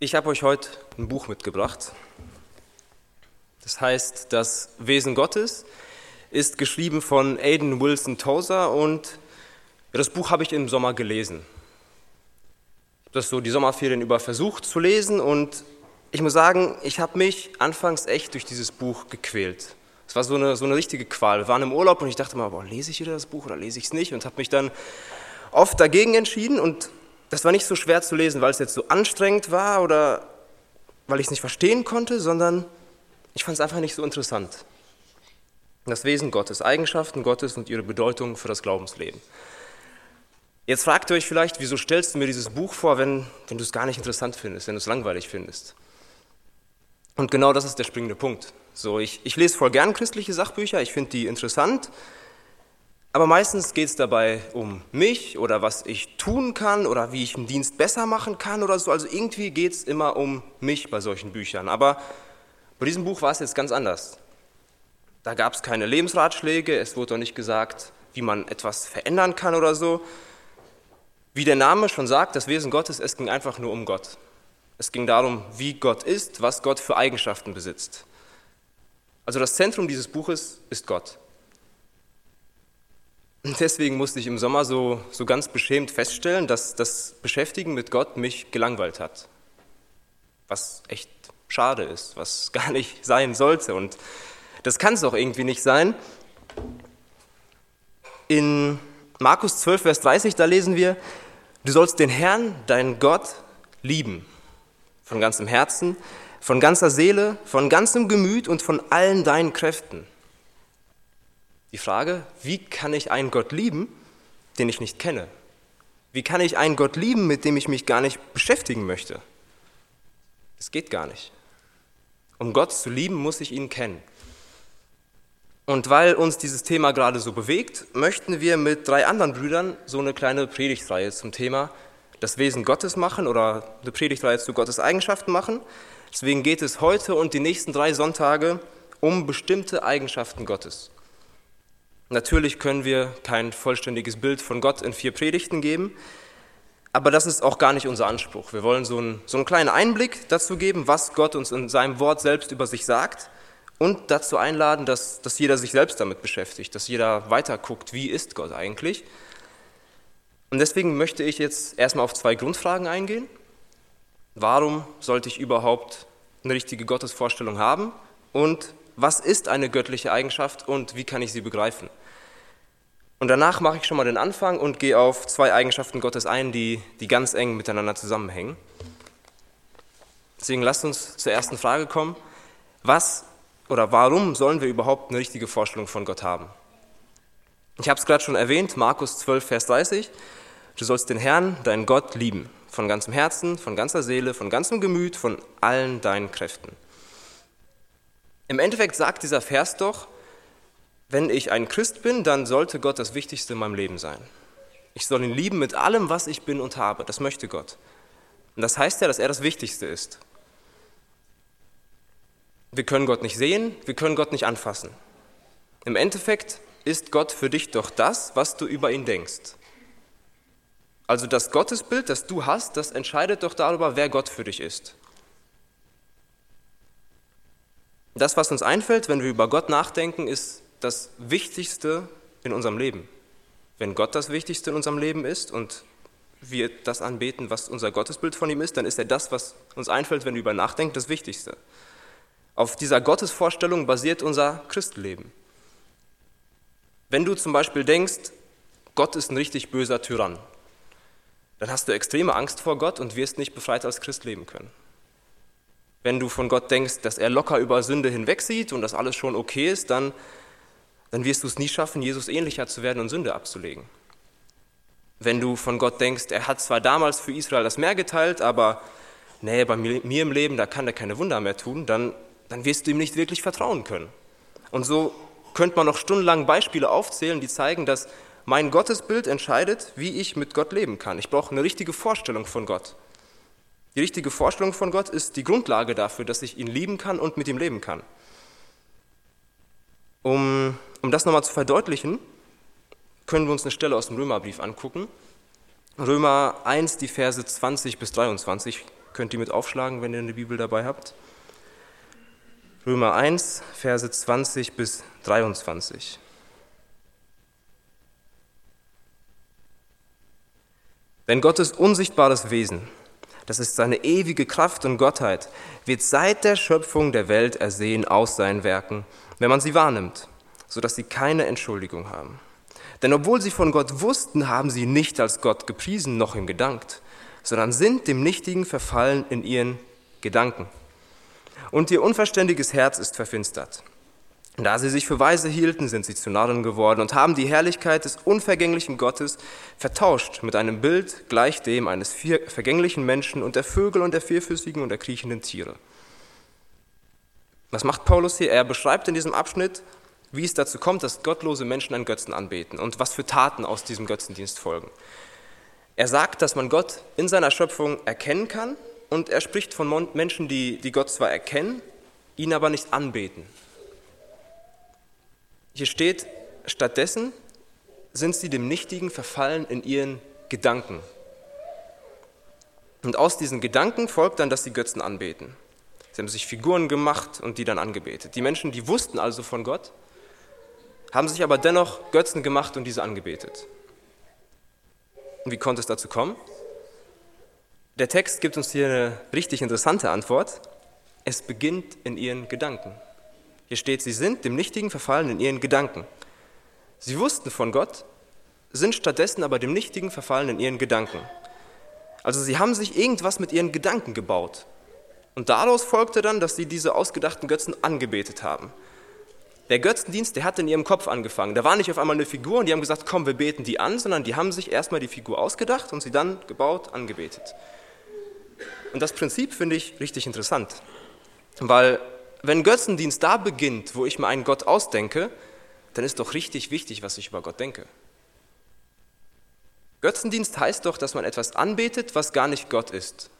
Ich habe euch heute ein Buch mitgebracht. Das heißt, das Wesen Gottes ist geschrieben von Aidan Wilson Tozer und das Buch habe ich im Sommer gelesen. Ich habe das so die Sommerferien über versucht zu lesen und ich muss sagen, ich habe mich anfangs echt durch dieses Buch gequält. Es war so eine, so eine richtige Qual. Wir waren im Urlaub und ich dachte mal, boah, lese ich wieder das Buch oder lese ich es nicht? Und habe mich dann oft dagegen entschieden und das war nicht so schwer zu lesen, weil es jetzt so anstrengend war oder weil ich es nicht verstehen konnte, sondern ich fand es einfach nicht so interessant. Das Wesen Gottes, Eigenschaften Gottes und ihre Bedeutung für das Glaubensleben. Jetzt fragt ihr euch vielleicht, wieso stellst du mir dieses Buch vor, wenn, wenn du es gar nicht interessant findest, wenn du es langweilig findest? Und genau das ist der springende Punkt. So, ich, ich lese voll gern christliche Sachbücher, ich finde die interessant, aber meistens geht es dabei um mich oder was ich tun kann oder wie ich einen Dienst besser machen kann oder so. Also irgendwie geht es immer um mich bei solchen Büchern. Aber bei diesem Buch war es jetzt ganz anders. Da gab es keine Lebensratschläge, es wurde auch nicht gesagt, wie man etwas verändern kann oder so. Wie der Name schon sagt, das Wesen Gottes, es ging einfach nur um Gott. Es ging darum, wie Gott ist, was Gott für Eigenschaften besitzt. Also das Zentrum dieses Buches ist Gott. Deswegen musste ich im Sommer so, so ganz beschämt feststellen, dass das Beschäftigen mit Gott mich gelangweilt hat. Was echt schade ist, was gar nicht sein sollte. Und das kann es auch irgendwie nicht sein. In Markus 12, Vers 30, da lesen wir, du sollst den Herrn, deinen Gott, lieben. Von ganzem Herzen, von ganzer Seele, von ganzem Gemüt und von allen deinen Kräften. Die Frage, wie kann ich einen Gott lieben, den ich nicht kenne? Wie kann ich einen Gott lieben, mit dem ich mich gar nicht beschäftigen möchte? Das geht gar nicht. Um Gott zu lieben, muss ich ihn kennen. Und weil uns dieses Thema gerade so bewegt, möchten wir mit drei anderen Brüdern so eine kleine Predigtreihe zum Thema das Wesen Gottes machen oder eine Predigtreihe zu Gottes Eigenschaften machen. Deswegen geht es heute und die nächsten drei Sonntage um bestimmte Eigenschaften Gottes. Natürlich können wir kein vollständiges Bild von Gott in vier Predigten geben, aber das ist auch gar nicht unser Anspruch. Wir wollen so einen, so einen kleinen Einblick dazu geben, was Gott uns in seinem Wort selbst über sich sagt und dazu einladen, dass, dass jeder sich selbst damit beschäftigt, dass jeder weiter guckt, wie ist Gott eigentlich. Und deswegen möchte ich jetzt erstmal auf zwei Grundfragen eingehen. Warum sollte ich überhaupt eine richtige Gottesvorstellung haben? Und was ist eine göttliche Eigenschaft und wie kann ich sie begreifen? Und danach mache ich schon mal den Anfang und gehe auf zwei Eigenschaften Gottes ein, die, die ganz eng miteinander zusammenhängen. Deswegen lasst uns zur ersten Frage kommen. Was oder warum sollen wir überhaupt eine richtige Vorstellung von Gott haben? Ich habe es gerade schon erwähnt, Markus 12, Vers 30. Du sollst den Herrn, deinen Gott, lieben. Von ganzem Herzen, von ganzer Seele, von ganzem Gemüt, von allen deinen Kräften. Im Endeffekt sagt dieser Vers doch, wenn ich ein Christ bin, dann sollte Gott das Wichtigste in meinem Leben sein. Ich soll ihn lieben mit allem, was ich bin und habe. Das möchte Gott. Und das heißt ja, dass er das Wichtigste ist. Wir können Gott nicht sehen, wir können Gott nicht anfassen. Im Endeffekt ist Gott für dich doch das, was du über ihn denkst. Also das Gottesbild, das du hast, das entscheidet doch darüber, wer Gott für dich ist. Das, was uns einfällt, wenn wir über Gott nachdenken, ist das Wichtigste in unserem Leben. Wenn Gott das Wichtigste in unserem Leben ist und wir das anbeten, was unser Gottesbild von ihm ist, dann ist er das, was uns einfällt, wenn wir über nachdenken, das Wichtigste. Auf dieser Gottesvorstellung basiert unser Christenleben. Wenn du zum Beispiel denkst, Gott ist ein richtig böser Tyrann, dann hast du extreme Angst vor Gott und wirst nicht befreit als Christ leben können. Wenn du von Gott denkst, dass er locker über Sünde hinwegsieht und dass alles schon okay ist, dann, dann wirst du es nie schaffen, Jesus ähnlicher zu werden und Sünde abzulegen. Wenn du von Gott denkst, er hat zwar damals für Israel das Meer geteilt, aber nee, bei mir, im Leben, da kann er keine Wunder mehr tun, dann, dann wirst du ihm nicht wirklich vertrauen können. Und so könnte man noch stundenlang Beispiele aufzählen, die zeigen, dass mein Gottesbild entscheidet, wie ich mit Gott leben kann. Ich brauche eine richtige Vorstellung von Gott. Die richtige Vorstellung von Gott ist die Grundlage dafür, dass ich ihn lieben kann und mit ihm leben kann. Um, um das nochmal zu verdeutlichen, können wir uns eine Stelle aus dem Römerbrief angucken. Römer 1, die Verse 20 bis 23 Könnt ihr mit aufschlagen, wenn ihr eine Bibel dabei habt. Römer 1, Verse 20 bis 23. Denn Gottes unsichtbares Wesen, das ist seine ewige Kraft und Gottheit, wird seit der Schöpfung der Welt ersehen aus seinen Werken, wenn man sie wahrnimmt, sodass sie keine Entschuldigung haben. Denn obwohl sie von Gott wussten, haben sie nicht als Gott gepriesen noch ihm gedankt, sondern sind dem Nichtigen verfallen in ihren Gedanken. Und ihr unverständiges Herz ist verfinstert. Da sie sich für weise hielten, sind sie zu Narren geworden und haben die Herrlichkeit des unvergänglichen Gottes vertauscht mit einem Bild gleich dem eines vergänglichen Menschen und der Vögel und der vierfüßigen und der kriechenden Tiere. Was macht Paulus hier? Er beschreibt in diesem Abschnitt, wie es dazu kommt, dass gottlose Menschen einen Götzen anbeten und was für Taten aus diesem Götzendienst folgen. Er sagt, dass man Gott in seiner Schöpfung erkennen kann und er spricht von Menschen, die, die Gott zwar erkennen, ihn aber nicht anbeten. Hier steht, stattdessen sind sie dem Nichtigen verfallen in ihren Gedanken. Und aus diesen Gedanken folgt dann, dass sie Götzen anbeten. Sie haben sich Figuren gemacht und die dann angebetet. Die Menschen, die wussten also von Gott, haben sich aber dennoch Götzen gemacht und diese angebetet. Und wie konnte es dazu kommen? Der Text gibt uns hier eine richtig interessante Antwort. Es beginnt in ihren Gedanken. Hier steht, sie sind dem Nichtigen verfallen in ihren Gedanken. Sie wussten von Gott, sind stattdessen aber dem Nichtigen verfallen in ihren Gedanken. Also sie haben sich irgendwas mit ihren Gedanken gebaut. Und daraus folgte dann, dass sie diese ausgedachten Götzen angebetet haben. Der Götzendienst, der hat in ihrem Kopf angefangen. Da war nicht auf einmal eine Figur und die haben gesagt, komm, wir beten die an, sondern die haben sich erstmal die Figur ausgedacht und sie dann gebaut, angebetet. Und das Prinzip finde ich richtig interessant, weil wenn Götzendienst da beginnt, wo ich mir einen Gott ausdenke, dann ist doch richtig wichtig, was ich über Gott denke. Götzendienst heißt doch, dass man etwas anbetet, was gar nicht Gott ist.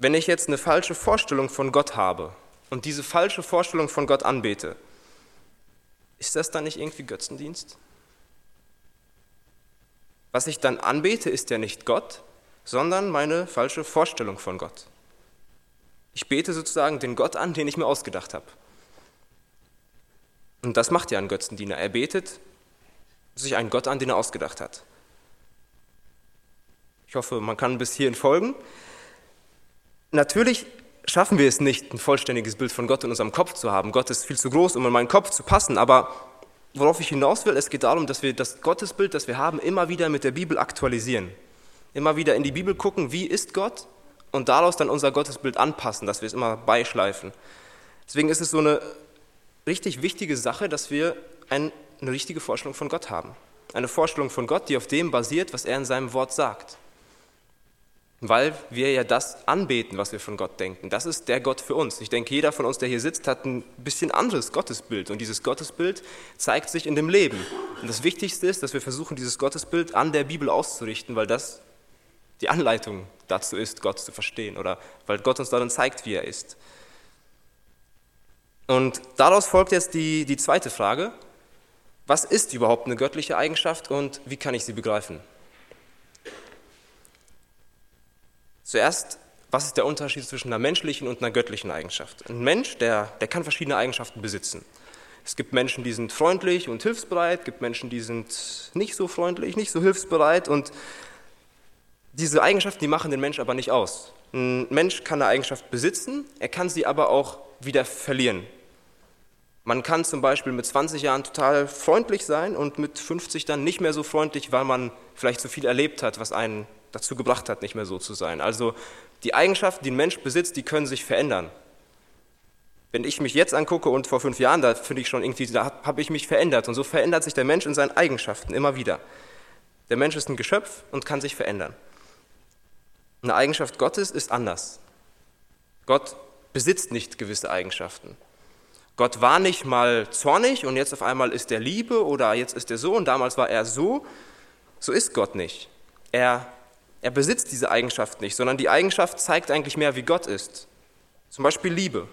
Wenn ich jetzt eine falsche Vorstellung von Gott habe und diese falsche Vorstellung von Gott anbete, ist das dann nicht irgendwie Götzendienst? Was ich dann anbete, ist ja nicht Gott, sondern meine falsche Vorstellung von Gott. Ich bete sozusagen den Gott an, den ich mir ausgedacht habe. Und das macht ja ein Götzendiener. Er betet sich einen Gott an, den er ausgedacht hat. Ich hoffe, man kann bis hierhin folgen. Natürlich schaffen wir es nicht, ein vollständiges Bild von Gott in unserem Kopf zu haben. Gott ist viel zu groß, um in meinen Kopf zu passen. Aber worauf ich hinaus will, es geht darum, dass wir das Gottesbild, das wir haben, immer wieder mit der Bibel aktualisieren. Immer wieder in die Bibel gucken, wie ist Gott und daraus dann unser Gottesbild anpassen, dass wir es immer beischleifen. Deswegen ist es so eine richtig wichtige Sache, dass wir eine richtige Vorstellung von Gott haben. Eine Vorstellung von Gott, die auf dem basiert, was er in seinem Wort sagt. Weil wir ja das anbeten, was wir von Gott denken. Das ist der Gott für uns. Ich denke, jeder von uns, der hier sitzt, hat ein bisschen anderes Gottesbild. Und dieses Gottesbild zeigt sich in dem Leben. Und das Wichtigste ist, dass wir versuchen, dieses Gottesbild an der Bibel auszurichten, weil das die Anleitung dazu ist, Gott zu verstehen oder weil Gott uns darin zeigt, wie er ist. Und daraus folgt jetzt die, die zweite Frage, was ist überhaupt eine göttliche Eigenschaft und wie kann ich sie begreifen? Zuerst, was ist der Unterschied zwischen einer menschlichen und einer göttlichen Eigenschaft? Ein Mensch, der, der kann verschiedene Eigenschaften besitzen. Es gibt Menschen, die sind freundlich und hilfsbereit, es gibt Menschen, die sind nicht so freundlich, nicht so hilfsbereit und diese Eigenschaften, die machen den Mensch aber nicht aus. Ein Mensch kann eine Eigenschaft besitzen, er kann sie aber auch wieder verlieren. Man kann zum Beispiel mit 20 Jahren total freundlich sein und mit 50 dann nicht mehr so freundlich, weil man vielleicht so viel erlebt hat, was einen dazu gebracht hat, nicht mehr so zu sein. Also die Eigenschaften, die ein Mensch besitzt, die können sich verändern. Wenn ich mich jetzt angucke und vor fünf Jahren, da finde ich schon irgendwie, da habe ich mich verändert. Und so verändert sich der Mensch in seinen Eigenschaften immer wieder. Der Mensch ist ein Geschöpf und kann sich verändern. Eine Eigenschaft Gottes ist anders. Gott besitzt nicht gewisse Eigenschaften. Gott war nicht mal zornig und jetzt auf einmal ist er Liebe oder jetzt ist er so und damals war er so. So ist Gott nicht. Er, er besitzt diese Eigenschaft nicht, sondern die Eigenschaft zeigt eigentlich mehr, wie Gott ist. Zum Beispiel Liebe.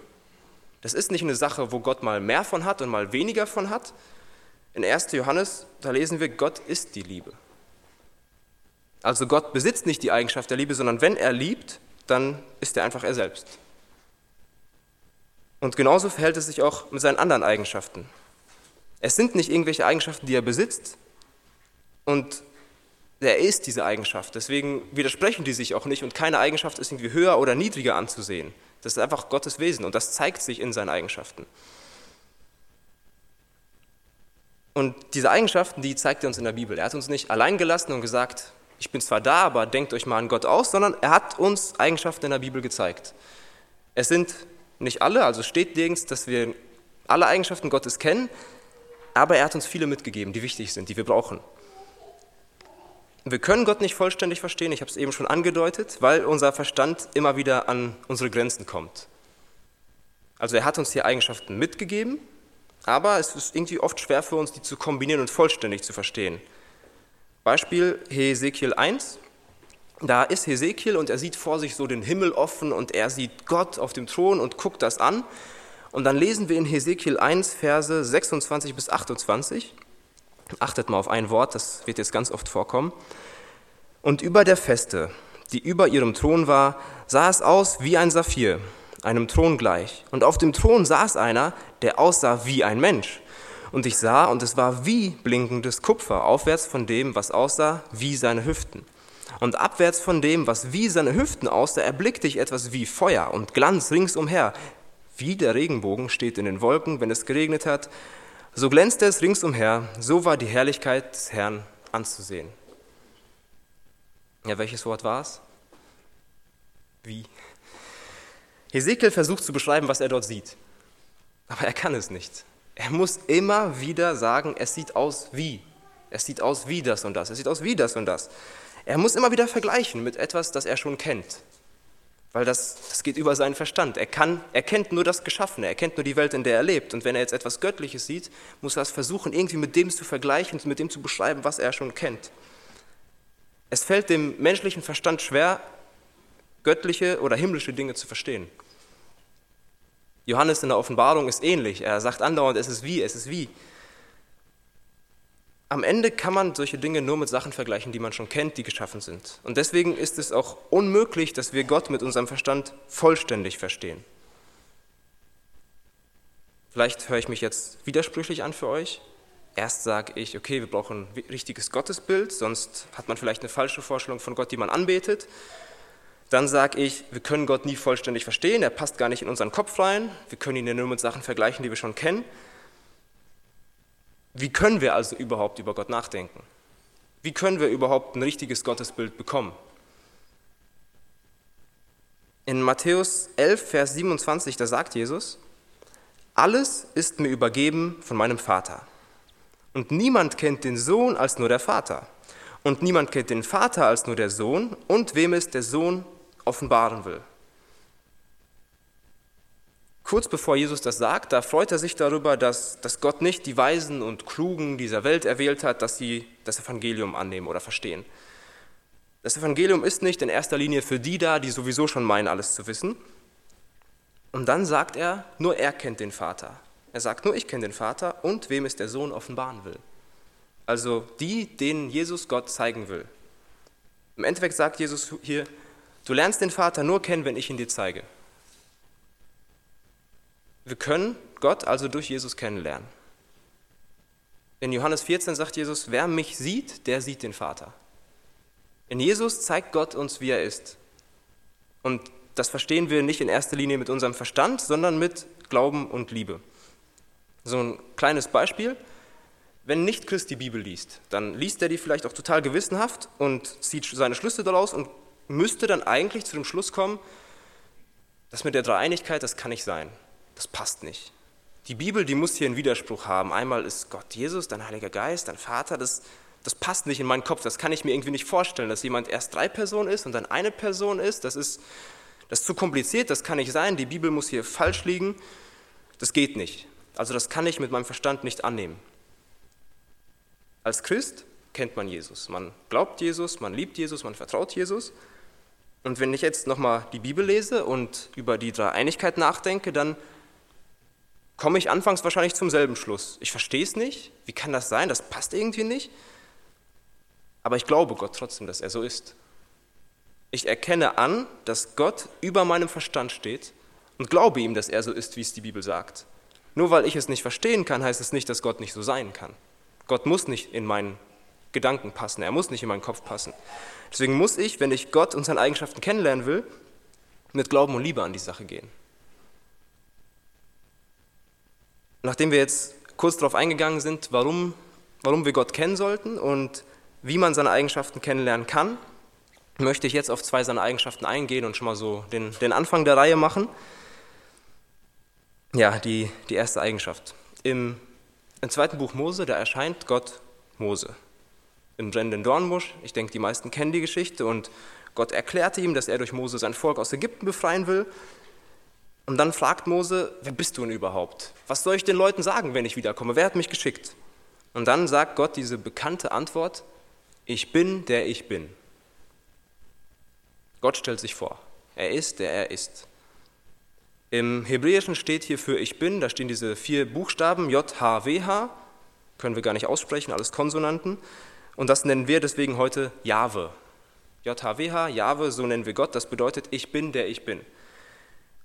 Das ist nicht eine Sache, wo Gott mal mehr von hat und mal weniger von hat. In 1. Johannes, da lesen wir, Gott ist die Liebe. Also Gott besitzt nicht die Eigenschaft der Liebe, sondern wenn er liebt, dann ist er einfach er selbst. Und genauso verhält es sich auch mit seinen anderen Eigenschaften. Es sind nicht irgendwelche Eigenschaften, die er besitzt und er ist diese Eigenschaft. Deswegen widersprechen die sich auch nicht und keine Eigenschaft ist irgendwie höher oder niedriger anzusehen. Das ist einfach Gottes Wesen und das zeigt sich in seinen Eigenschaften. Und diese Eigenschaften, die zeigt er uns in der Bibel. Er hat uns nicht allein gelassen und gesagt, ich bin zwar da, aber denkt euch mal an Gott aus, sondern er hat uns Eigenschaften in der Bibel gezeigt. Es sind nicht alle, also steht nirgends, dass wir alle Eigenschaften Gottes kennen, aber er hat uns viele mitgegeben, die wichtig sind, die wir brauchen. Wir können Gott nicht vollständig verstehen, ich habe es eben schon angedeutet, weil unser Verstand immer wieder an unsere Grenzen kommt. Also er hat uns hier Eigenschaften mitgegeben, aber es ist irgendwie oft schwer für uns, die zu kombinieren und vollständig zu verstehen. Beispiel Hesekiel 1. Da ist Hesekiel und er sieht vor sich so den Himmel offen und er sieht Gott auf dem Thron und guckt das an. Und dann lesen wir in Hesekiel 1, Verse 26 bis 28. Achtet mal auf ein Wort, das wird jetzt ganz oft vorkommen. Und über der Feste, die über ihrem Thron war, sah es aus wie ein Saphir, einem Thron gleich. Und auf dem Thron saß einer, der aussah wie ein Mensch. Und ich sah, und es war wie blinkendes Kupfer, aufwärts von dem, was aussah wie seine Hüften. Und abwärts von dem, was wie seine Hüften aussah, erblickte ich etwas wie Feuer und Glanz ringsumher. Wie der Regenbogen steht in den Wolken, wenn es geregnet hat, so glänzte es ringsumher, so war die Herrlichkeit des Herrn anzusehen. Ja, welches Wort war es? Wie? Hesekiel versucht zu beschreiben, was er dort sieht. Aber er kann es nicht. Er muss immer wieder sagen, es sieht aus wie. Es sieht aus wie das und das. Es sieht aus wie das und das. Er muss immer wieder vergleichen mit etwas, das er schon kennt. Weil das, das geht über seinen Verstand. Er, kann, er kennt nur das Geschaffene, er kennt nur die Welt, in der er lebt. Und wenn er jetzt etwas Göttliches sieht, muss er es versuchen, irgendwie mit dem zu vergleichen, mit dem zu beschreiben, was er schon kennt. Es fällt dem menschlichen Verstand schwer, göttliche oder himmlische Dinge zu verstehen. Johannes in der Offenbarung ist ähnlich. Er sagt andauernd, es ist wie, es ist wie. Am Ende kann man solche Dinge nur mit Sachen vergleichen, die man schon kennt, die geschaffen sind. Und deswegen ist es auch unmöglich, dass wir Gott mit unserem Verstand vollständig verstehen. Vielleicht höre ich mich jetzt widersprüchlich an für euch. Erst sage ich, okay, wir brauchen ein richtiges Gottesbild, sonst hat man vielleicht eine falsche Vorstellung von Gott, die man anbetet. Dann sage ich, wir können Gott nie vollständig verstehen, er passt gar nicht in unseren Kopf rein, wir können ihn ja nur mit Sachen vergleichen, die wir schon kennen. Wie können wir also überhaupt über Gott nachdenken? Wie können wir überhaupt ein richtiges Gottesbild bekommen? In Matthäus 11, Vers 27, da sagt Jesus, alles ist mir übergeben von meinem Vater. Und niemand kennt den Sohn als nur der Vater. Und niemand kennt den Vater als nur der Sohn und wem es der Sohn offenbaren will. Kurz bevor Jesus das sagt, da freut er sich darüber, dass, dass Gott nicht die Weisen und Klugen dieser Welt erwählt hat, dass sie das Evangelium annehmen oder verstehen. Das Evangelium ist nicht in erster Linie für die da, die sowieso schon meinen, alles zu wissen. Und dann sagt er, nur er kennt den Vater. Er sagt, nur ich kenne den Vater und wem es der Sohn offenbaren will. Also die, denen Jesus Gott zeigen will. Im Endeffekt sagt Jesus hier, du lernst den Vater nur kennen, wenn ich ihn dir zeige. Wir können Gott also durch Jesus kennenlernen. In Johannes 14 sagt Jesus, wer mich sieht, der sieht den Vater. In Jesus zeigt Gott uns, wie er ist. Und das verstehen wir nicht in erster Linie mit unserem Verstand, sondern mit Glauben und Liebe. So ein kleines Beispiel. Wenn nicht Christ die Bibel liest, dann liest er die vielleicht auch total gewissenhaft und zieht seine Schlüsse daraus und müsste dann eigentlich zu dem Schluss kommen, das mit der Dreieinigkeit, das kann nicht sein das passt nicht. Die Bibel, die muss hier einen Widerspruch haben. Einmal ist Gott Jesus, dann Heiliger Geist, dann Vater. Das, das passt nicht in meinen Kopf. Das kann ich mir irgendwie nicht vorstellen, dass jemand erst drei Personen ist und dann eine Person ist. Das ist, das ist zu kompliziert, das kann nicht sein. Die Bibel muss hier falsch liegen. Das geht nicht. Also das kann ich mit meinem Verstand nicht annehmen. Als Christ kennt man Jesus. Man glaubt Jesus, man liebt Jesus, man vertraut Jesus. Und wenn ich jetzt nochmal die Bibel lese und über die Dreieinigkeit nachdenke, dann komme ich anfangs wahrscheinlich zum selben Schluss. Ich verstehe es nicht. Wie kann das sein? Das passt irgendwie nicht. aber ich glaube Gott trotzdem, dass er so ist. Ich erkenne an, dass Gott über meinem Verstand steht und glaube ihm, dass er so ist, wie es die Bibel sagt. Nur weil ich es nicht verstehen kann, heißt es nicht, dass Gott nicht so sein kann. Gott muss nicht in meinen Gedanken passen, er muss nicht in meinen Kopf passen. Deswegen muss ich, wenn ich Gott und seine Eigenschaften kennenlernen will, mit Glauben und Liebe an die Sache gehen. Nachdem wir jetzt kurz darauf eingegangen sind, warum, warum wir Gott kennen sollten und wie man seine Eigenschaften kennenlernen kann, möchte ich jetzt auf zwei seiner Eigenschaften eingehen und schon mal so den, den Anfang der Reihe machen. Ja, die, die erste Eigenschaft. Im, Im zweiten Buch Mose, da erscheint Gott Mose im brennenden Dornbusch. Ich denke, die meisten kennen die Geschichte und Gott erklärte ihm, dass er durch Mose sein Volk aus Ägypten befreien will. Und dann fragt Mose, wer bist du denn überhaupt? Was soll ich den Leuten sagen, wenn ich wiederkomme? Wer hat mich geschickt? Und dann sagt Gott diese bekannte Antwort, ich bin, der ich bin. Gott stellt sich vor. Er ist, der er ist. Im Hebräischen steht hier für ich bin, da stehen diese vier Buchstaben J, H, W, H. Können wir gar nicht aussprechen, alles Konsonanten. Und das nennen wir deswegen heute Jahwe. JHWH, Jahwe, so nennen wir Gott. Das bedeutet ich bin, der ich bin.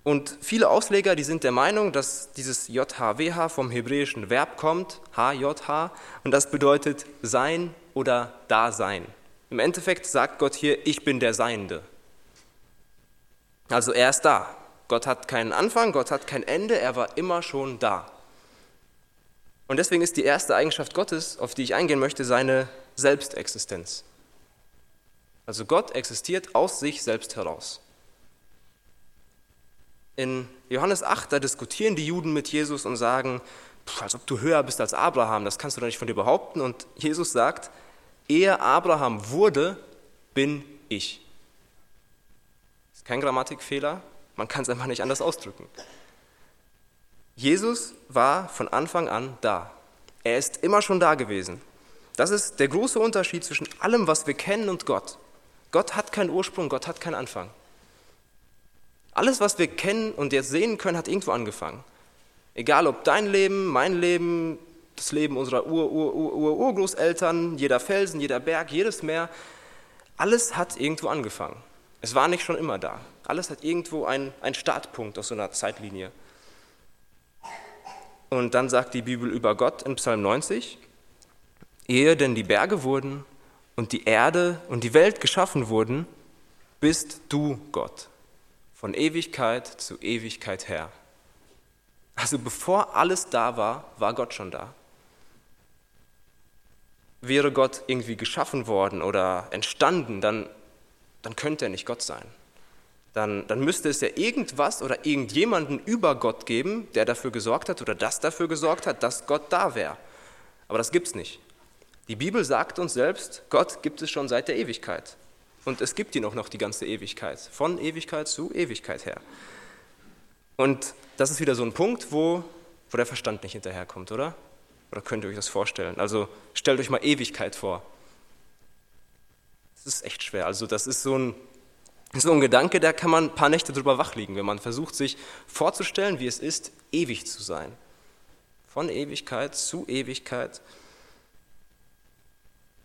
Und viele Ausleger, die sind der Meinung, dass dieses JHWH vom hebräischen Verb kommt, HJH, und das bedeutet sein oder Dasein. Im Endeffekt sagt Gott hier, ich bin der Seiende. Also er ist da. Gott hat keinen Anfang, Gott hat kein Ende, er war immer schon da. Und deswegen ist die erste Eigenschaft Gottes, auf die ich eingehen möchte, seine Selbstexistenz. Also Gott existiert aus sich selbst heraus. In Johannes 8, da diskutieren die Juden mit Jesus und sagen, als ob du höher bist als Abraham, das kannst du doch nicht von dir behaupten. Und Jesus sagt, ehe Abraham wurde, bin ich. Das ist kein Grammatikfehler, man kann es einfach nicht anders ausdrücken. Jesus war von Anfang an da. Er ist immer schon da gewesen. Das ist der große Unterschied zwischen allem, was wir kennen und Gott. Gott hat keinen Ursprung, Gott hat keinen Anfang. Alles, was wir kennen und jetzt sehen können, hat irgendwo angefangen. Egal ob dein Leben, mein Leben, das Leben unserer Ur-Ur-Ur-Urgroßeltern, jeder Felsen, jeder Berg, jedes Meer, alles hat irgendwo angefangen. Es war nicht schon immer da. Alles hat irgendwo einen, einen Startpunkt aus so einer Zeitlinie. Und dann sagt die Bibel über Gott in Psalm 90, ehe denn die Berge wurden und die Erde und die Welt geschaffen wurden, bist du Gott, von Ewigkeit zu Ewigkeit her. Also bevor alles da war, war Gott schon da. Wäre Gott irgendwie geschaffen worden oder entstanden, dann, dann könnte er nicht Gott sein. Dann, dann müsste es ja irgendwas oder irgendjemanden über Gott geben, der dafür gesorgt hat oder das dafür gesorgt hat, dass Gott da wäre. Aber das gibt es nicht. Die Bibel sagt uns selbst, Gott gibt es schon seit der Ewigkeit. Und es gibt ihn auch noch die ganze Ewigkeit, von Ewigkeit zu Ewigkeit her. Und das ist wieder so ein Punkt, wo, wo der Verstand nicht hinterherkommt, oder? Oder könnt ihr euch das vorstellen? Also stellt euch mal Ewigkeit vor. Das ist echt schwer. Also das ist so ein, so ein Gedanke, da kann man ein paar Nächte drüber wach liegen, wenn man versucht, sich vorzustellen, wie es ist, ewig zu sein. Von Ewigkeit zu Ewigkeit.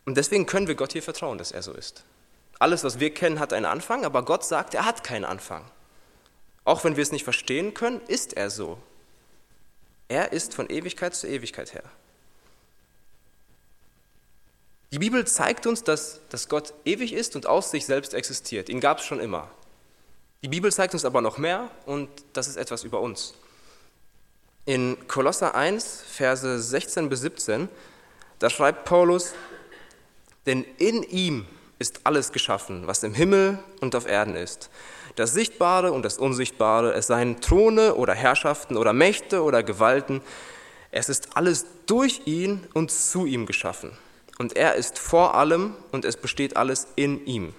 Und deswegen können wir Gott hier vertrauen, dass er so ist. Alles, was wir kennen, hat einen Anfang, aber Gott sagt, er hat keinen Anfang. Auch wenn wir es nicht verstehen können, ist er so. Er ist von Ewigkeit zu Ewigkeit her. Die Bibel zeigt uns, dass, dass Gott ewig ist und aus sich selbst existiert. Ihn gab es schon immer. Die Bibel zeigt uns aber noch mehr und das ist etwas über uns. In Kolosser 1, Verse 16 bis 17, da schreibt Paulus, denn in ihm ist alles geschaffen, was im Himmel und auf Erden ist. Das Sichtbare und das Unsichtbare, es seien Throne oder Herrschaften oder Mächte oder Gewalten, es ist alles durch ihn und zu ihm geschaffen. Und er ist vor allem und es besteht alles in ihm.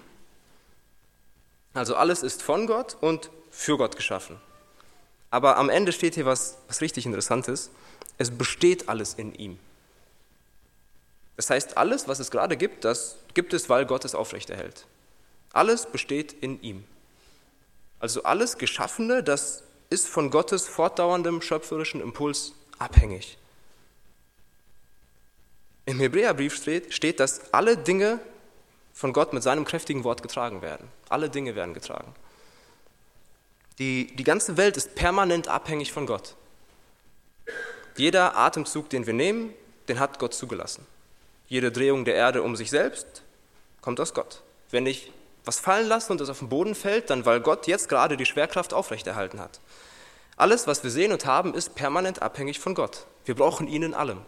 Also alles ist von Gott und für Gott geschaffen. Aber am Ende steht hier was, was richtig Interessantes. Es besteht alles in ihm. Das heißt, alles, was es gerade gibt, das gibt es, weil Gott es aufrechterhält. Alles besteht in ihm. Also alles Geschaffene, das ist von Gottes fortdauerndem schöpferischen Impuls abhängig. Im Hebräerbrief steht, dass alle Dinge von Gott mit seinem kräftigen Wort getragen werden. Alle Dinge werden getragen. Die, die ganze Welt ist permanent abhängig von Gott. Jeder Atemzug, den wir nehmen, den hat Gott zugelassen. Jede Drehung der Erde um sich selbst kommt aus Gott. Wenn ich was fallen lasse und es auf den Boden fällt, dann weil Gott jetzt gerade die Schwerkraft aufrechterhalten hat. Alles, was wir sehen und haben, ist permanent abhängig von Gott. Wir brauchen ihn in allem.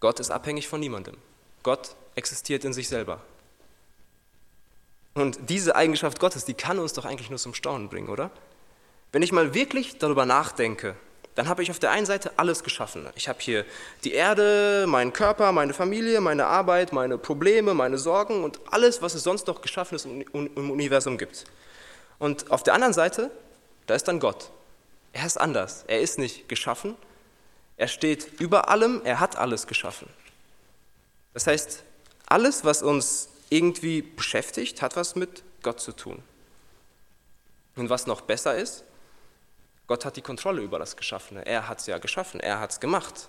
Gott ist abhängig von niemandem. Gott existiert in sich selber. Und diese Eigenschaft Gottes, die kann uns doch eigentlich nur zum Staunen bringen, oder? Wenn ich mal wirklich darüber nachdenke, dann habe ich auf der einen Seite alles geschaffen. Ich habe hier die Erde, meinen Körper, meine Familie, meine Arbeit, meine Probleme, meine Sorgen und alles, was es sonst noch geschaffen ist im Universum gibt. Und auf der anderen Seite, da ist dann Gott. Er ist anders. Er ist nicht geschaffen. Er steht über allem. Er hat alles geschaffen. Das heißt, alles, was uns irgendwie beschäftigt, hat was mit Gott zu tun. Und was noch besser ist, Gott hat die Kontrolle über das Geschaffene. Er hat es ja geschaffen, er hat es gemacht.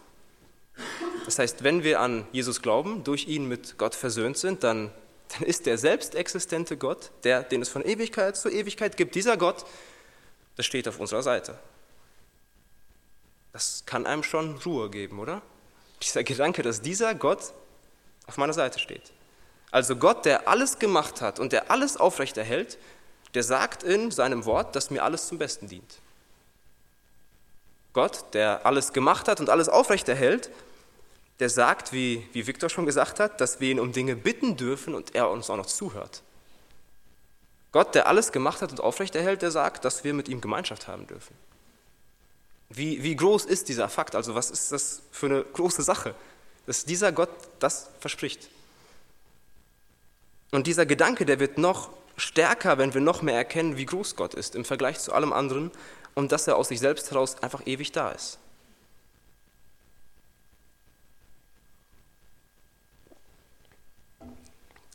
Das heißt, wenn wir an Jesus glauben, durch ihn mit Gott versöhnt sind, dann, dann ist der selbstexistente Gott, der, den es von Ewigkeit zu Ewigkeit gibt, dieser Gott, das steht auf unserer Seite. Das kann einem schon Ruhe geben, oder? Dieser Gedanke, dass dieser Gott auf meiner Seite steht. Also Gott, der alles gemacht hat und der alles aufrechterhält, der sagt in seinem Wort, dass mir alles zum Besten dient. Gott, der alles gemacht hat und alles aufrechterhält, der sagt, wie, wie Viktor schon gesagt hat, dass wir ihn um Dinge bitten dürfen und er uns auch noch zuhört. Gott, der alles gemacht hat und aufrechterhält, der sagt, dass wir mit ihm Gemeinschaft haben dürfen. Wie, wie groß ist dieser Fakt? Also was ist das für eine große Sache, dass dieser Gott das verspricht? Und dieser Gedanke, der wird noch stärker, wenn wir noch mehr erkennen, wie groß Gott ist im Vergleich zu allem anderen und dass er aus sich selbst heraus einfach ewig da ist.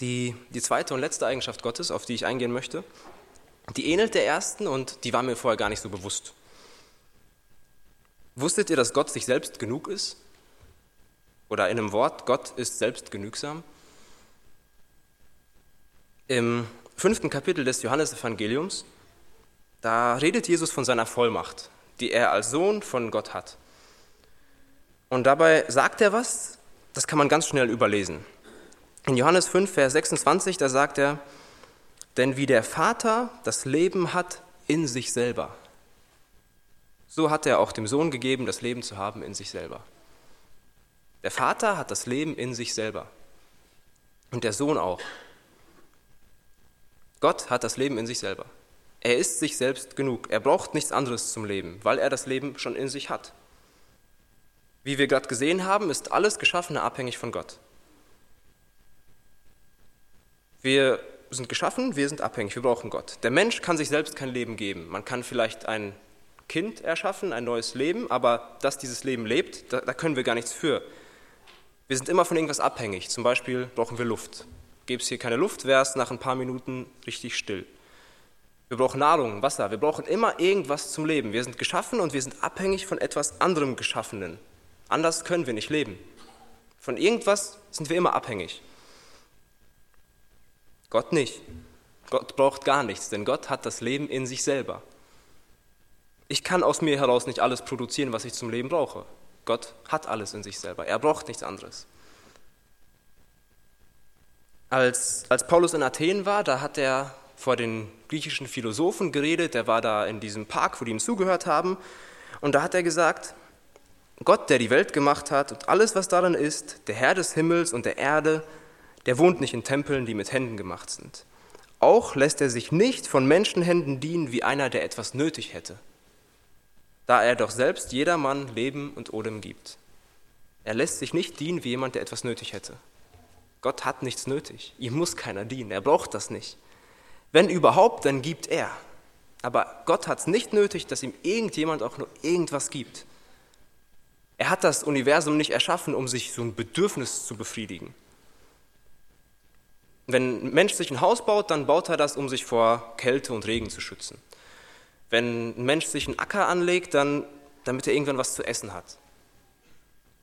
Die, die zweite und letzte Eigenschaft Gottes, auf die ich eingehen möchte, die ähnelt der ersten und die war mir vorher gar nicht so bewusst. Wusstet ihr, dass Gott sich selbst genug ist? Oder in einem Wort, Gott ist selbst genügsam? Im fünften Kapitel des Johannesevangeliums da redet Jesus von seiner Vollmacht, die er als Sohn von Gott hat. Und dabei sagt er was, das kann man ganz schnell überlesen. In Johannes 5, Vers 26, da sagt er, denn wie der Vater das Leben hat in sich selber, so hat er auch dem Sohn gegeben, das Leben zu haben in sich selber. Der Vater hat das Leben in sich selber und der Sohn auch. Gott hat das Leben in sich selber. Er ist sich selbst genug. Er braucht nichts anderes zum Leben, weil er das Leben schon in sich hat. Wie wir gerade gesehen haben, ist alles Geschaffene abhängig von Gott. Wir sind geschaffen, wir sind abhängig, wir brauchen Gott. Der Mensch kann sich selbst kein Leben geben. Man kann vielleicht ein Kind erschaffen, ein neues Leben, aber dass dieses Leben lebt, da, da können wir gar nichts für. Wir sind immer von irgendwas abhängig. Zum Beispiel brauchen wir Luft. Gäbe es hier keine Luft, wäre es nach ein paar Minuten richtig still. Wir brauchen Nahrung, Wasser, wir brauchen immer irgendwas zum Leben. Wir sind geschaffen und wir sind abhängig von etwas anderem Geschaffenen. Anders können wir nicht leben. Von irgendwas sind wir immer abhängig. Gott nicht. Gott braucht gar nichts, denn Gott hat das Leben in sich selber. Ich kann aus mir heraus nicht alles produzieren, was ich zum Leben brauche. Gott hat alles in sich selber. Er braucht nichts anderes. Als, als Paulus in Athen war, da hat er vor den griechischen Philosophen geredet, der war da in diesem Park, wo die ihm zugehört haben. Und da hat er gesagt, Gott, der die Welt gemacht hat und alles, was darin ist, der Herr des Himmels und der Erde, der wohnt nicht in Tempeln, die mit Händen gemacht sind. Auch lässt er sich nicht von Menschenhänden dienen wie einer, der etwas nötig hätte, da er doch selbst jedermann Leben und Odem gibt. Er lässt sich nicht dienen wie jemand, der etwas nötig hätte. Gott hat nichts nötig. Ihm muss keiner dienen. Er braucht das nicht. Wenn überhaupt, dann gibt er. Aber Gott hat es nicht nötig, dass ihm irgendjemand auch nur irgendwas gibt. Er hat das Universum nicht erschaffen, um sich so ein Bedürfnis zu befriedigen. Wenn ein Mensch sich ein Haus baut, dann baut er das, um sich vor Kälte und Regen zu schützen. Wenn ein Mensch sich einen Acker anlegt, dann damit er irgendwann was zu essen hat.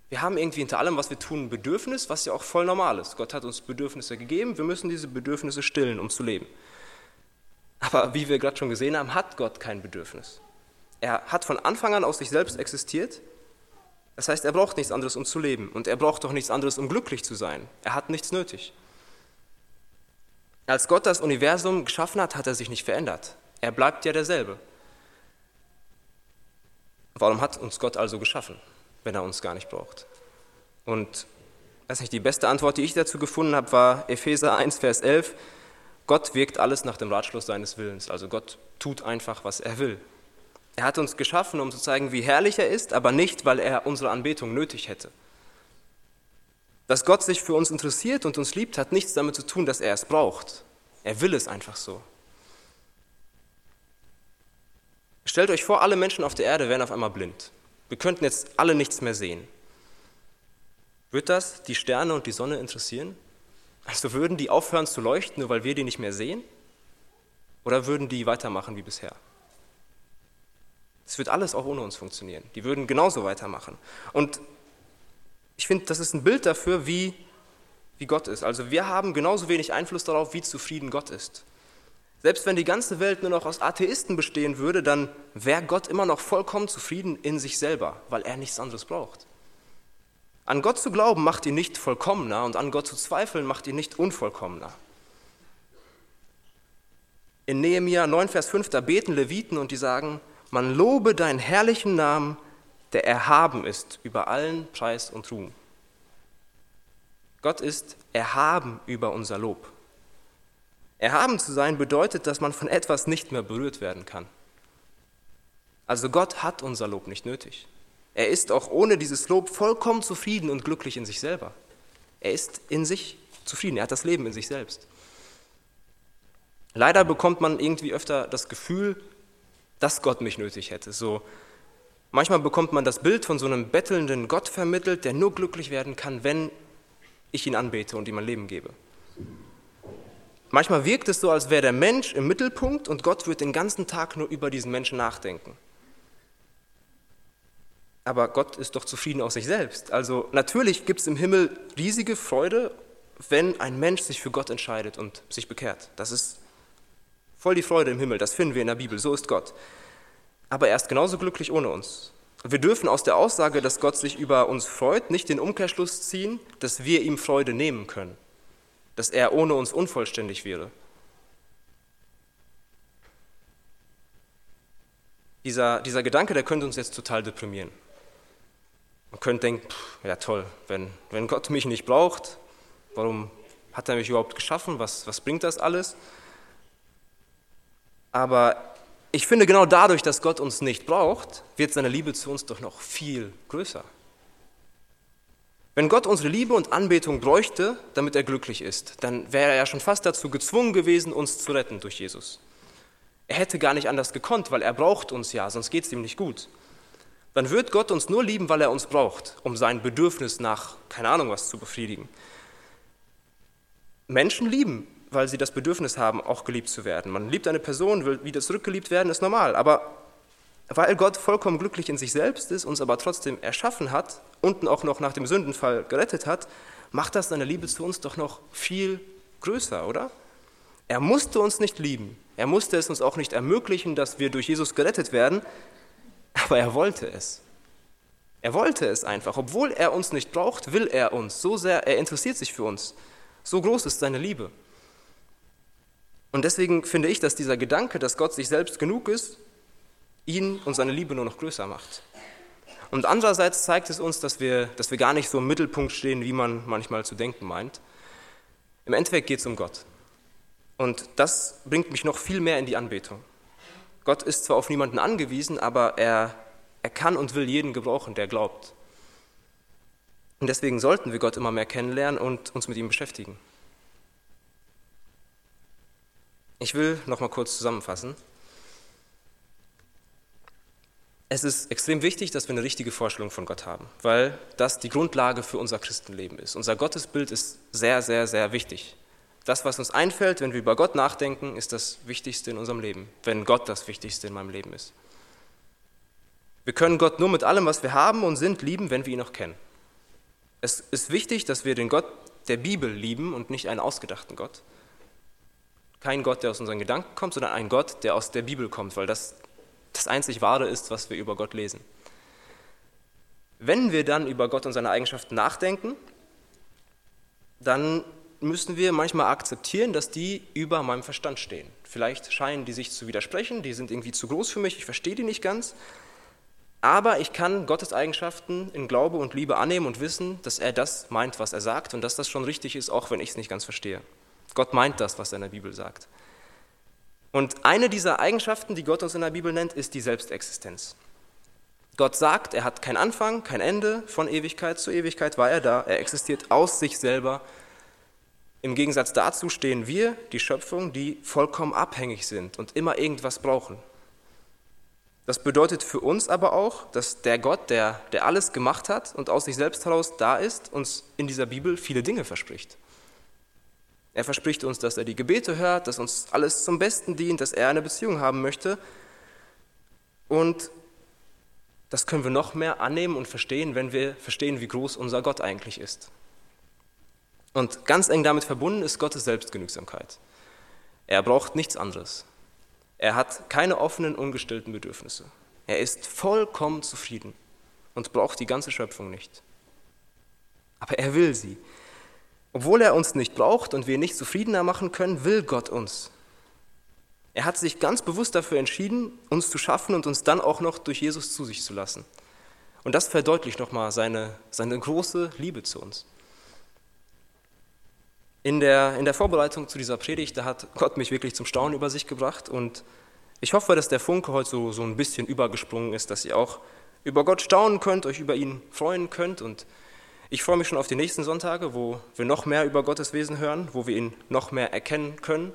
Wir haben irgendwie hinter allem, was wir tun, ein Bedürfnis, was ja auch voll normal ist. Gott hat uns Bedürfnisse gegeben, wir müssen diese Bedürfnisse stillen, um zu leben. Aber wie wir gerade schon gesehen haben, hat Gott kein Bedürfnis. Er hat von Anfang an aus sich selbst existiert. Das heißt, er braucht nichts anderes, um zu leben. Und er braucht doch nichts anderes, um glücklich zu sein. Er hat nichts nötig. Als Gott das Universum geschaffen hat, hat er sich nicht verändert. Er bleibt ja derselbe. Warum hat uns Gott also geschaffen, wenn er uns gar nicht braucht? Und weiß nicht, die beste Antwort, die ich dazu gefunden habe, war Epheser 1, Vers 11. Gott wirkt alles nach dem Ratschluss seines Willens. Also Gott tut einfach, was er will. Er hat uns geschaffen, um zu zeigen, wie herrlich er ist, aber nicht, weil er unsere Anbetung nötig hätte. Dass Gott sich für uns interessiert und uns liebt, hat nichts damit zu tun, dass er es braucht. Er will es einfach so. Stellt euch vor, alle Menschen auf der Erde wären auf einmal blind. Wir könnten jetzt alle nichts mehr sehen. Wird das die Sterne und die Sonne interessieren? Also würden die aufhören zu leuchten, nur weil wir die nicht mehr sehen? Oder würden die weitermachen wie bisher? Es wird alles auch ohne uns funktionieren. Die würden genauso weitermachen. Und ich finde, das ist ein Bild dafür, wie, wie Gott ist. Also wir haben genauso wenig Einfluss darauf, wie zufrieden Gott ist. Selbst wenn die ganze Welt nur noch aus Atheisten bestehen würde, dann wäre Gott immer noch vollkommen zufrieden in sich selber, weil er nichts anderes braucht. An Gott zu glauben macht ihn nicht vollkommener und an Gott zu zweifeln macht ihn nicht unvollkommener. In Nehemia 9, Vers 5, da beten Leviten und die sagen, man lobe deinen herrlichen Namen, der erhaben ist über allen Preis und Ruhm. Gott ist erhaben über unser Lob. Erhaben zu sein bedeutet, dass man von etwas nicht mehr berührt werden kann. Also Gott hat unser Lob nicht nötig. Er ist auch ohne dieses Lob vollkommen zufrieden und glücklich in sich selber. Er ist in sich zufrieden, er hat das Leben in sich selbst. Leider bekommt man irgendwie öfter das Gefühl, dass Gott mich nötig hätte. So, manchmal bekommt man das Bild von so einem bettelnden Gott vermittelt, der nur glücklich werden kann, wenn ich ihn anbete und ihm ein Leben gebe. Manchmal wirkt es so, als wäre der Mensch im Mittelpunkt und Gott wird den ganzen Tag nur über diesen Menschen nachdenken. Aber Gott ist doch zufrieden aus sich selbst. Also natürlich gibt es im Himmel riesige Freude, wenn ein Mensch sich für Gott entscheidet und sich bekehrt. Das ist voll die Freude im Himmel, das finden wir in der Bibel, so ist Gott. Aber er ist genauso glücklich ohne uns. Wir dürfen aus der Aussage, dass Gott sich über uns freut, nicht den Umkehrschluss ziehen, dass wir ihm Freude nehmen können dass er ohne uns unvollständig wäre. Dieser, dieser Gedanke, der könnte uns jetzt total deprimieren. Man könnte denken, pff, ja toll, wenn, wenn Gott mich nicht braucht, warum hat er mich überhaupt geschaffen, was, was bringt das alles? Aber ich finde, genau dadurch, dass Gott uns nicht braucht, wird seine Liebe zu uns doch noch viel größer. Wenn Gott unsere Liebe und Anbetung bräuchte, damit er glücklich ist, dann wäre er ja schon fast dazu gezwungen gewesen, uns zu retten durch Jesus. Er hätte gar nicht anders gekonnt, weil er braucht uns ja, sonst geht es ihm nicht gut. Dann wird Gott uns nur lieben, weil er uns braucht, um sein Bedürfnis nach, keine Ahnung was, zu befriedigen. Menschen lieben, weil sie das Bedürfnis haben, auch geliebt zu werden. Man liebt eine Person, will wieder zurückgeliebt werden, ist normal. Aber weil Gott vollkommen glücklich in sich selbst ist, uns aber trotzdem erschaffen hat und auch noch nach dem Sündenfall gerettet hat, macht das seine Liebe zu uns doch noch viel größer, oder? Er musste uns nicht lieben. Er musste es uns auch nicht ermöglichen, dass wir durch Jesus gerettet werden, aber er wollte es. Er wollte es einfach. Obwohl er uns nicht braucht, will er uns so sehr, er interessiert sich für uns. So groß ist seine Liebe. Und deswegen finde ich, dass dieser Gedanke, dass Gott sich selbst genug ist, ihn und seine Liebe nur noch größer macht. Und andererseits zeigt es uns, dass wir, dass wir gar nicht so im Mittelpunkt stehen, wie man manchmal zu denken meint. Im Endeffekt geht es um Gott. Und das bringt mich noch viel mehr in die Anbetung. Gott ist zwar auf niemanden angewiesen, aber er, er kann und will jeden gebrauchen, der glaubt. Und deswegen sollten wir Gott immer mehr kennenlernen und uns mit ihm beschäftigen. Ich will noch mal kurz zusammenfassen. Es ist extrem wichtig, dass wir eine richtige Vorstellung von Gott haben, weil das die Grundlage für unser Christenleben ist. Unser Gottesbild ist sehr, sehr, sehr wichtig. Das, was uns einfällt, wenn wir über Gott nachdenken, ist das Wichtigste in unserem Leben, wenn Gott das Wichtigste in meinem Leben ist. Wir können Gott nur mit allem, was wir haben und sind, lieben, wenn wir ihn noch kennen. Es ist wichtig, dass wir den Gott der Bibel lieben und nicht einen ausgedachten Gott. Kein Gott, der aus unseren Gedanken kommt, sondern ein Gott, der aus der Bibel kommt, weil das das einzig Wahre ist, was wir über Gott lesen. Wenn wir dann über Gott und seine Eigenschaften nachdenken, dann müssen wir manchmal akzeptieren, dass die über meinem Verstand stehen. Vielleicht scheinen die sich zu widersprechen, die sind irgendwie zu groß für mich, ich verstehe die nicht ganz. Aber ich kann Gottes Eigenschaften in Glaube und Liebe annehmen und wissen, dass er das meint, was er sagt und dass das schon richtig ist, auch wenn ich es nicht ganz verstehe. Gott meint das, was er in der Bibel sagt. Und eine dieser Eigenschaften, die Gott uns in der Bibel nennt, ist die Selbstexistenz. Gott sagt, er hat keinen Anfang, kein Ende, von Ewigkeit zu Ewigkeit war er da, er existiert aus sich selber. Im Gegensatz dazu stehen wir, die Schöpfung, die vollkommen abhängig sind und immer irgendwas brauchen. Das bedeutet für uns aber auch, dass der Gott, der, der alles gemacht hat und aus sich selbst heraus da ist, uns in dieser Bibel viele Dinge verspricht. Er verspricht uns, dass er die Gebete hört, dass uns alles zum Besten dient, dass er eine Beziehung haben möchte. Und das können wir noch mehr annehmen und verstehen, wenn wir verstehen, wie groß unser Gott eigentlich ist. Und ganz eng damit verbunden ist Gottes Selbstgenügsamkeit. Er braucht nichts anderes. Er hat keine offenen, ungestillten Bedürfnisse. Er ist vollkommen zufrieden und braucht die ganze Schöpfung nicht. Aber er will sie. Obwohl er uns nicht braucht und wir nicht zufriedener machen können, will Gott uns. Er hat sich ganz bewusst dafür entschieden, uns zu schaffen und uns dann auch noch durch Jesus zu sich zu lassen. Und das verdeutlicht nochmal seine, seine große Liebe zu uns. In der, in der Vorbereitung zu dieser Predigt, da hat Gott mich wirklich zum Staunen über sich gebracht und ich hoffe, dass der Funke heute so, so ein bisschen übergesprungen ist, dass ihr auch über Gott staunen könnt, euch über ihn freuen könnt und ich freue mich schon auf die nächsten Sonntage, wo wir noch mehr über Gottes Wesen hören, wo wir ihn noch mehr erkennen können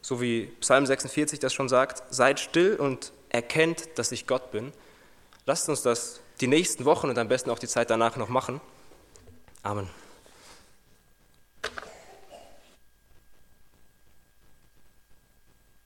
so wie Psalm 46 das schon sagt, seid still und erkennt, dass ich Gott bin. Lasst uns das die nächsten Wochen und am besten auch die Zeit danach noch machen. Amen.